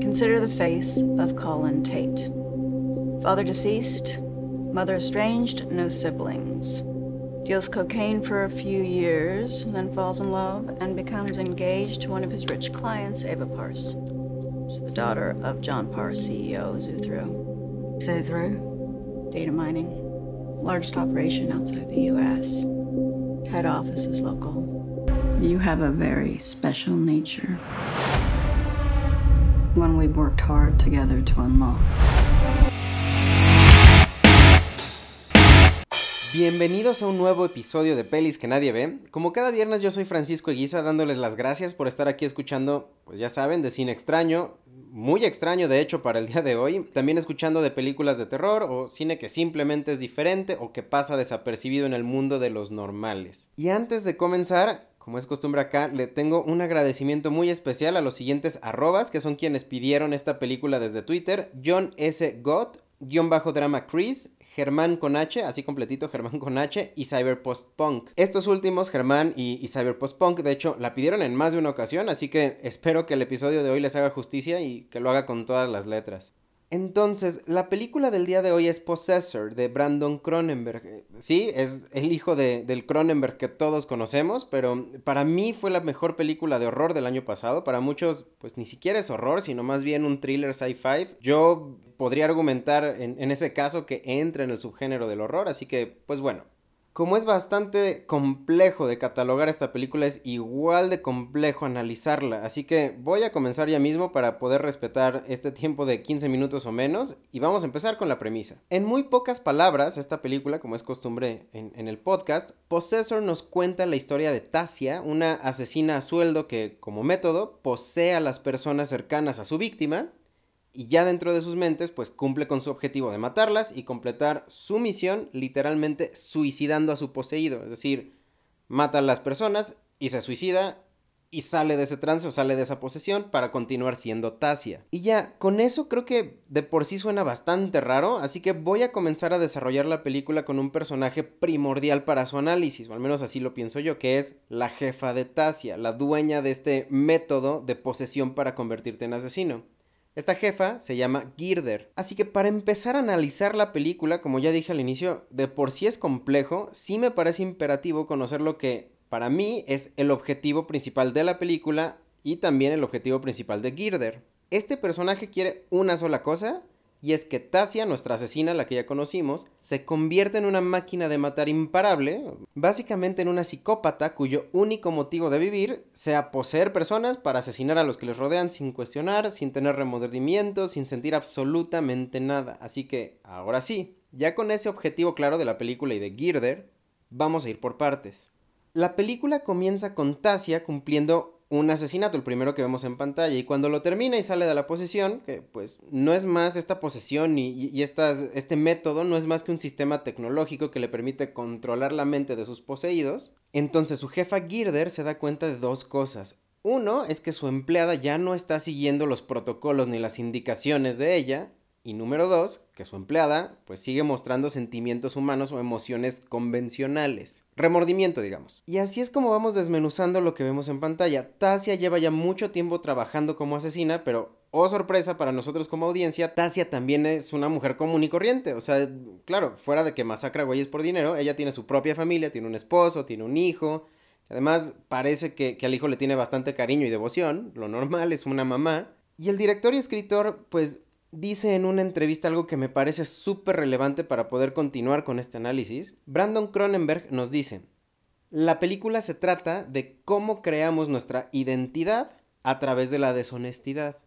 Consider the face of Colin Tate. Father deceased, mother estranged, no siblings. Deals cocaine for a few years, then falls in love and becomes engaged to one of his rich clients, Ava Parse. She's the daughter of John Parse, CEO, Zuthro. Zuthro? Data mining. Largest operation outside the U.S. Head office is local. You have a very special nature. Worked hard together to unlock. Bienvenidos a un nuevo episodio de Pelis que nadie ve. Como cada viernes yo soy Francisco Eguiza dándoles las gracias por estar aquí escuchando, pues ya saben, de cine extraño, muy extraño de hecho para el día de hoy, también escuchando de películas de terror o cine que simplemente es diferente o que pasa desapercibido en el mundo de los normales. Y antes de comenzar, como es costumbre acá, le tengo un agradecimiento muy especial a los siguientes arrobas, que son quienes pidieron esta película desde Twitter, John S. Gott, guion bajo drama Chris, Germán con H, así completito, Germán con H, y Cyberpost Punk. Estos últimos, Germán y, y Cyberpost Punk, de hecho, la pidieron en más de una ocasión, así que espero que el episodio de hoy les haga justicia y que lo haga con todas las letras. Entonces, la película del día de hoy es Possessor de Brandon Cronenberg. Sí, es el hijo de, del Cronenberg que todos conocemos, pero para mí fue la mejor película de horror del año pasado. Para muchos, pues ni siquiera es horror, sino más bien un thriller sci-fi. Yo podría argumentar en, en ese caso que entra en el subgénero del horror, así que, pues bueno, como es bastante complejo de catalogar esta película, es igual de complejo analizarla. Así que voy a comenzar ya mismo para poder respetar este tiempo de 15 minutos o menos. Y vamos a empezar con la premisa. En muy pocas palabras, esta película, como es costumbre en, en el podcast, Possessor nos cuenta la historia de Tasia, una asesina a sueldo que, como método, posee a las personas cercanas a su víctima y ya dentro de sus mentes pues cumple con su objetivo de matarlas y completar su misión literalmente suicidando a su poseído, es decir, mata a las personas y se suicida y sale de ese trance o sale de esa posesión para continuar siendo Tasia. Y ya, con eso creo que de por sí suena bastante raro, así que voy a comenzar a desarrollar la película con un personaje primordial para su análisis, o al menos así lo pienso yo, que es la jefa de Tasia, la dueña de este método de posesión para convertirte en asesino. Esta jefa se llama Girder. Así que para empezar a analizar la película, como ya dije al inicio, de por sí es complejo, sí me parece imperativo conocer lo que para mí es el objetivo principal de la película y también el objetivo principal de Girder. Este personaje quiere una sola cosa y es que Tasia, nuestra asesina, la que ya conocimos, se convierte en una máquina de matar imparable, básicamente en una psicópata cuyo único motivo de vivir sea poseer personas para asesinar a los que les rodean sin cuestionar, sin tener remordimientos, sin sentir absolutamente nada. Así que, ahora sí, ya con ese objetivo claro de la película y de Girder, vamos a ir por partes. La película comienza con Tasia cumpliendo un asesinato, el primero que vemos en pantalla, y cuando lo termina y sale de la posesión, que pues no es más esta posesión y, y estas, este método no es más que un sistema tecnológico que le permite controlar la mente de sus poseídos, entonces su jefa Girder se da cuenta de dos cosas. Uno es que su empleada ya no está siguiendo los protocolos ni las indicaciones de ella, y número dos, que su empleada pues sigue mostrando sentimientos humanos o emociones convencionales. Remordimiento, digamos. Y así es como vamos desmenuzando lo que vemos en pantalla. Tasia lleva ya mucho tiempo trabajando como asesina, pero oh sorpresa para nosotros como audiencia, Tasia también es una mujer común y corriente. O sea, claro, fuera de que masacra güeyes por dinero, ella tiene su propia familia, tiene un esposo, tiene un hijo. Además, parece que, que al hijo le tiene bastante cariño y devoción. Lo normal es una mamá. Y el director y escritor, pues dice en una entrevista algo que me parece súper relevante para poder continuar con este análisis. Brandon Cronenberg nos dice, la película se trata de cómo creamos nuestra identidad a través de la deshonestidad.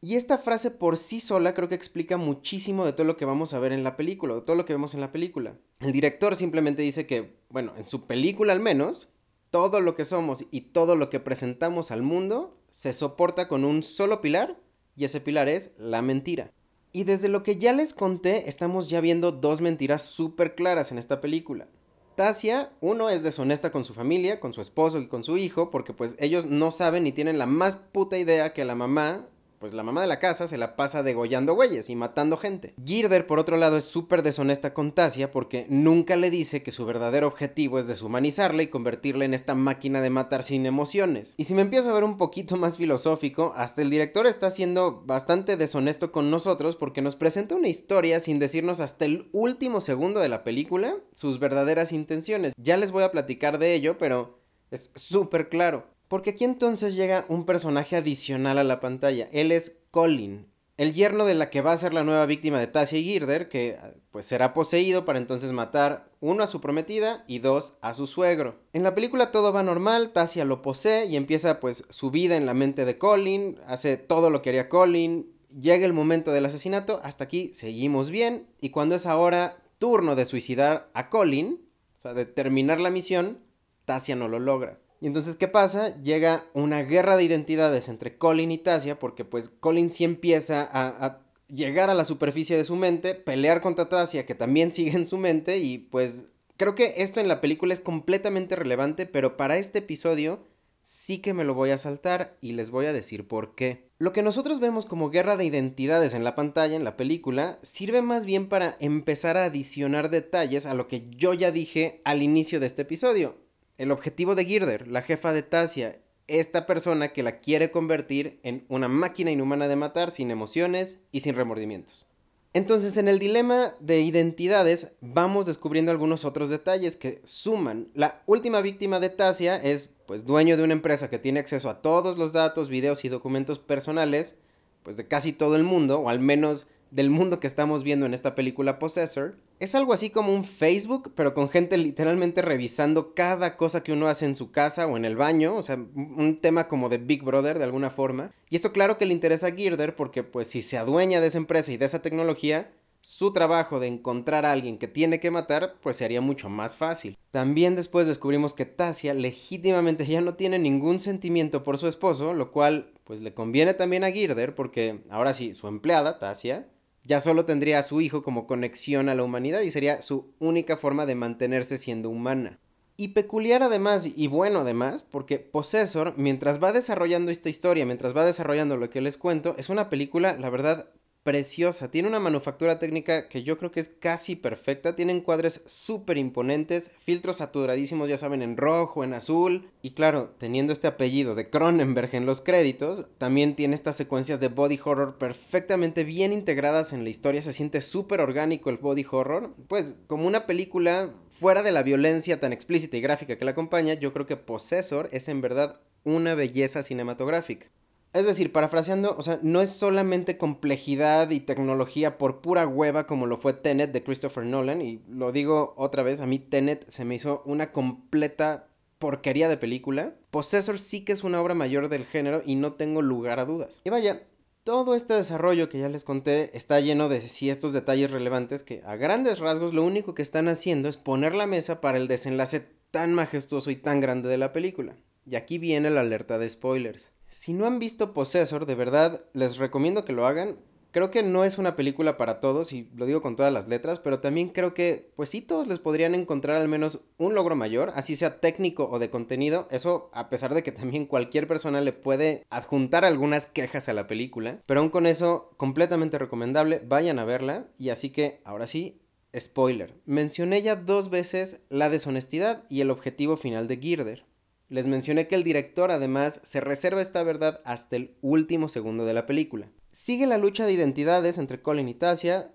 Y esta frase por sí sola creo que explica muchísimo de todo lo que vamos a ver en la película, de todo lo que vemos en la película. El director simplemente dice que, bueno, en su película al menos, todo lo que somos y todo lo que presentamos al mundo se soporta con un solo pilar y ese pilar es la mentira. Y desde lo que ya les conté, estamos ya viendo dos mentiras súper claras en esta película. Tasia, uno, es deshonesta con su familia, con su esposo y con su hijo, porque pues ellos no saben ni tienen la más puta idea que la mamá pues la mamá de la casa se la pasa degollando güeyes y matando gente. Girder, por otro lado, es súper deshonesta con Tasia porque nunca le dice que su verdadero objetivo es deshumanizarla y convertirla en esta máquina de matar sin emociones. Y si me empiezo a ver un poquito más filosófico, hasta el director está siendo bastante deshonesto con nosotros porque nos presenta una historia sin decirnos hasta el último segundo de la película sus verdaderas intenciones. Ya les voy a platicar de ello, pero es súper claro. Porque aquí entonces llega un personaje adicional a la pantalla. Él es Colin, el yerno de la que va a ser la nueva víctima de Tasia y Girder, que pues será poseído para entonces matar uno a su prometida y dos a su suegro. En la película todo va normal, Tasia lo posee y empieza pues su vida en la mente de Colin, hace todo lo que haría Colin, llega el momento del asesinato, hasta aquí seguimos bien y cuando es ahora turno de suicidar a Colin, o sea, de terminar la misión, Tasia no lo logra. Y entonces, ¿qué pasa? Llega una guerra de identidades entre Colin y Tasia, porque pues Colin sí empieza a, a llegar a la superficie de su mente, pelear contra Tasia, que también sigue en su mente, y pues creo que esto en la película es completamente relevante, pero para este episodio sí que me lo voy a saltar y les voy a decir por qué. Lo que nosotros vemos como guerra de identidades en la pantalla, en la película, sirve más bien para empezar a adicionar detalles a lo que yo ya dije al inicio de este episodio. El objetivo de Girder, la jefa de Tasia, esta persona que la quiere convertir en una máquina inhumana de matar sin emociones y sin remordimientos. Entonces, en el dilema de identidades, vamos descubriendo algunos otros detalles que suman. La última víctima de Tasia es, pues, dueño de una empresa que tiene acceso a todos los datos, videos y documentos personales, pues, de casi todo el mundo, o al menos del mundo que estamos viendo en esta película Possessor. Es algo así como un Facebook, pero con gente literalmente revisando cada cosa que uno hace en su casa o en el baño, o sea, un tema como de Big Brother de alguna forma. Y esto claro que le interesa a Girder porque pues si se adueña de esa empresa y de esa tecnología, su trabajo de encontrar a alguien que tiene que matar, pues sería mucho más fácil. También después descubrimos que Tasia legítimamente ya no tiene ningún sentimiento por su esposo, lo cual pues le conviene también a Girder porque ahora sí, su empleada, Tasia, ya solo tendría a su hijo como conexión a la humanidad y sería su única forma de mantenerse siendo humana. Y peculiar además, y bueno además, porque Possessor, mientras va desarrollando esta historia, mientras va desarrollando lo que les cuento, es una película, la verdad, preciosa. Tiene una manufactura técnica que yo creo que es casi perfecta. Tiene encuadres súper imponentes, filtros saturadísimos, ya saben, en rojo, en azul. Y claro, teniendo este apellido de Cronenberg en los créditos, también tiene estas secuencias de body horror perfectamente bien integradas en la historia. Se siente súper orgánico el body horror. Pues como una película fuera de la violencia tan explícita y gráfica que la acompaña, yo creo que Possessor es en verdad una belleza cinematográfica. Es decir, parafraseando, o sea, no es solamente complejidad y tecnología por pura hueva como lo fue Tenet de Christopher Nolan, y lo digo otra vez, a mí Tenet se me hizo una completa porquería de película. Possessor sí que es una obra mayor del género y no tengo lugar a dudas. Y vaya, todo este desarrollo que ya les conté está lleno de sí estos detalles relevantes que a grandes rasgos lo único que están haciendo es poner la mesa para el desenlace tan majestuoso y tan grande de la película. Y aquí viene la alerta de spoilers. Si no han visto Possessor, de verdad les recomiendo que lo hagan. Creo que no es una película para todos, y lo digo con todas las letras, pero también creo que, pues sí, todos les podrían encontrar al menos un logro mayor, así sea técnico o de contenido. Eso a pesar de que también cualquier persona le puede adjuntar algunas quejas a la película. Pero aún con eso, completamente recomendable, vayan a verla. Y así que, ahora sí, spoiler. Mencioné ya dos veces la deshonestidad y el objetivo final de Girder. Les mencioné que el director además se reserva esta verdad hasta el último segundo de la película. Sigue la lucha de identidades entre Colin y Tasia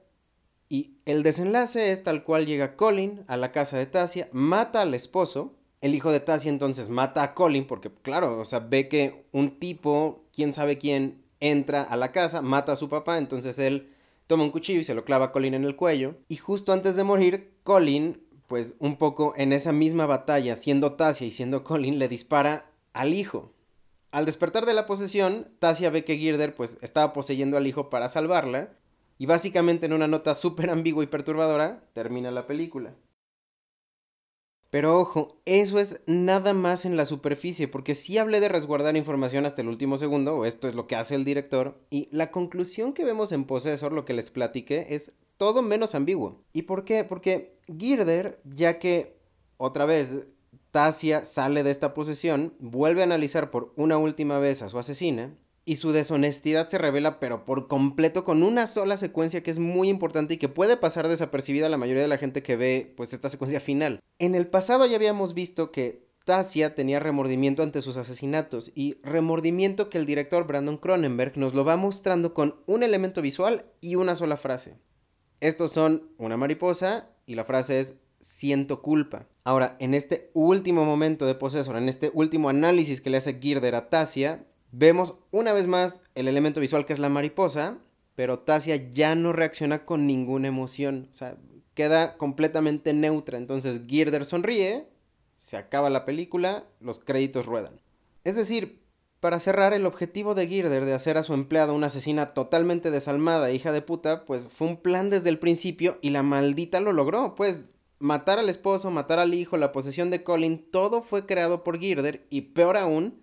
y el desenlace es tal cual llega Colin a la casa de Tasia, mata al esposo, el hijo de Tasia entonces mata a Colin porque claro, o sea, ve que un tipo, quién sabe quién, entra a la casa, mata a su papá, entonces él toma un cuchillo y se lo clava a Colin en el cuello y justo antes de morir, Colin pues un poco en esa misma batalla, siendo Tasia y siendo Colin, le dispara al hijo. Al despertar de la posesión, Tasia ve que Girder pues estaba poseyendo al hijo para salvarla, y básicamente en una nota súper ambigua y perturbadora, termina la película. Pero ojo, eso es nada más en la superficie, porque sí hablé de resguardar información hasta el último segundo, o esto es lo que hace el director, y la conclusión que vemos en Possessor, lo que les platiqué, es todo menos ambiguo. ¿Y por qué? Porque Girder, ya que otra vez Tasia sale de esta posesión, vuelve a analizar por una última vez a su asesina, y su deshonestidad se revela pero por completo con una sola secuencia que es muy importante y que puede pasar desapercibida a la mayoría de la gente que ve pues esta secuencia final. En el pasado ya habíamos visto que Tasia tenía remordimiento ante sus asesinatos y remordimiento que el director Brandon Cronenberg nos lo va mostrando con un elemento visual y una sola frase. Estos son una mariposa y la frase es siento culpa. Ahora, en este último momento de Possessor, en este último análisis que le hace Girder a Tasia, vemos una vez más el elemento visual que es la mariposa, pero Tasia ya no reacciona con ninguna emoción, o sea, queda completamente neutra. Entonces Girder sonríe, se acaba la película, los créditos ruedan. Es decir, para cerrar, el objetivo de Girder de hacer a su empleada una asesina totalmente desalmada, hija de puta, pues fue un plan desde el principio y la maldita lo logró, pues matar al esposo, matar al hijo, la posesión de Colin, todo fue creado por Girder y peor aún,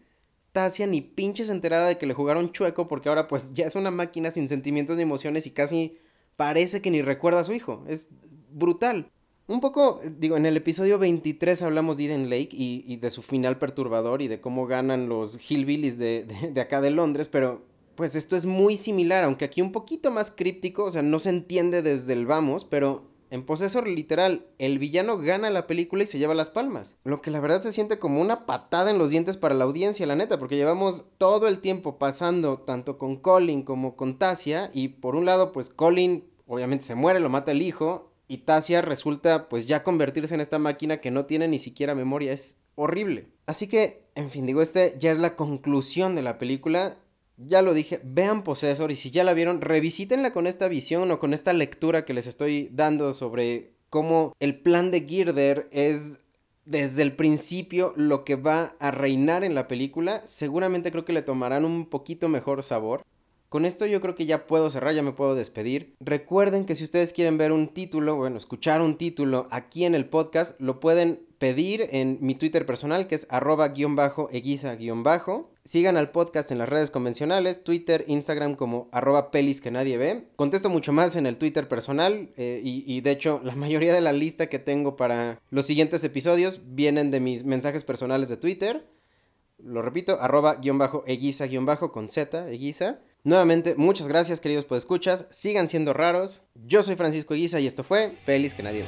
Tasia ni pinches enterada de que le jugaron chueco porque ahora pues ya es una máquina sin sentimientos ni emociones y casi parece que ni recuerda a su hijo. Es brutal. Un poco, digo, en el episodio 23 hablamos de Eden Lake y, de su final perturbador y de cómo ganan los hillbillies de, de acá de Londres, pero pues esto es muy similar, aunque aquí un poquito más críptico, o sea, no se entiende desde el vamos, pero en Possessor literal, el villano gana la película y se lleva las palmas. Lo que la verdad se siente como una patada en los dientes para la audiencia, la neta, porque llevamos todo el tiempo pasando tanto con Colin como con Tasia y por un lado pues Colin obviamente se muere, lo mata el hijo y Tasia resulta pues ya convertirse en esta máquina que no tiene ni siquiera memoria, es horrible. Así que, en fin, digo, este ya es la conclusión de la película ya lo dije, vean Possessor y si ya la vieron, revisítenla con esta visión o con esta lectura que les estoy dando sobre cómo el plan de Girder es desde el principio lo que va a reinar en la película. Seguramente creo que le tomarán un poquito mejor sabor. Con esto yo creo que ya puedo cerrar, ya me puedo despedir. Recuerden que si ustedes quieren ver un título, bueno, escuchar un título aquí en el podcast, lo pueden pedir en mi Twitter personal que es arroba guion bajo eguiza guion bajo. Sigan al podcast en las redes convencionales, Twitter, Instagram como arroba pelis que nadie ve. Contesto mucho más en el Twitter personal eh, y, y, de hecho la mayoría de la lista que tengo para los siguientes episodios vienen de mis mensajes personales de Twitter. Lo repito, arroba guion bajo eguiza guion bajo con Z, eguiza. Nuevamente, muchas gracias queridos escuchas sigan siendo raros. Yo soy Francisco Eguiza y esto fue Pelis que nadie.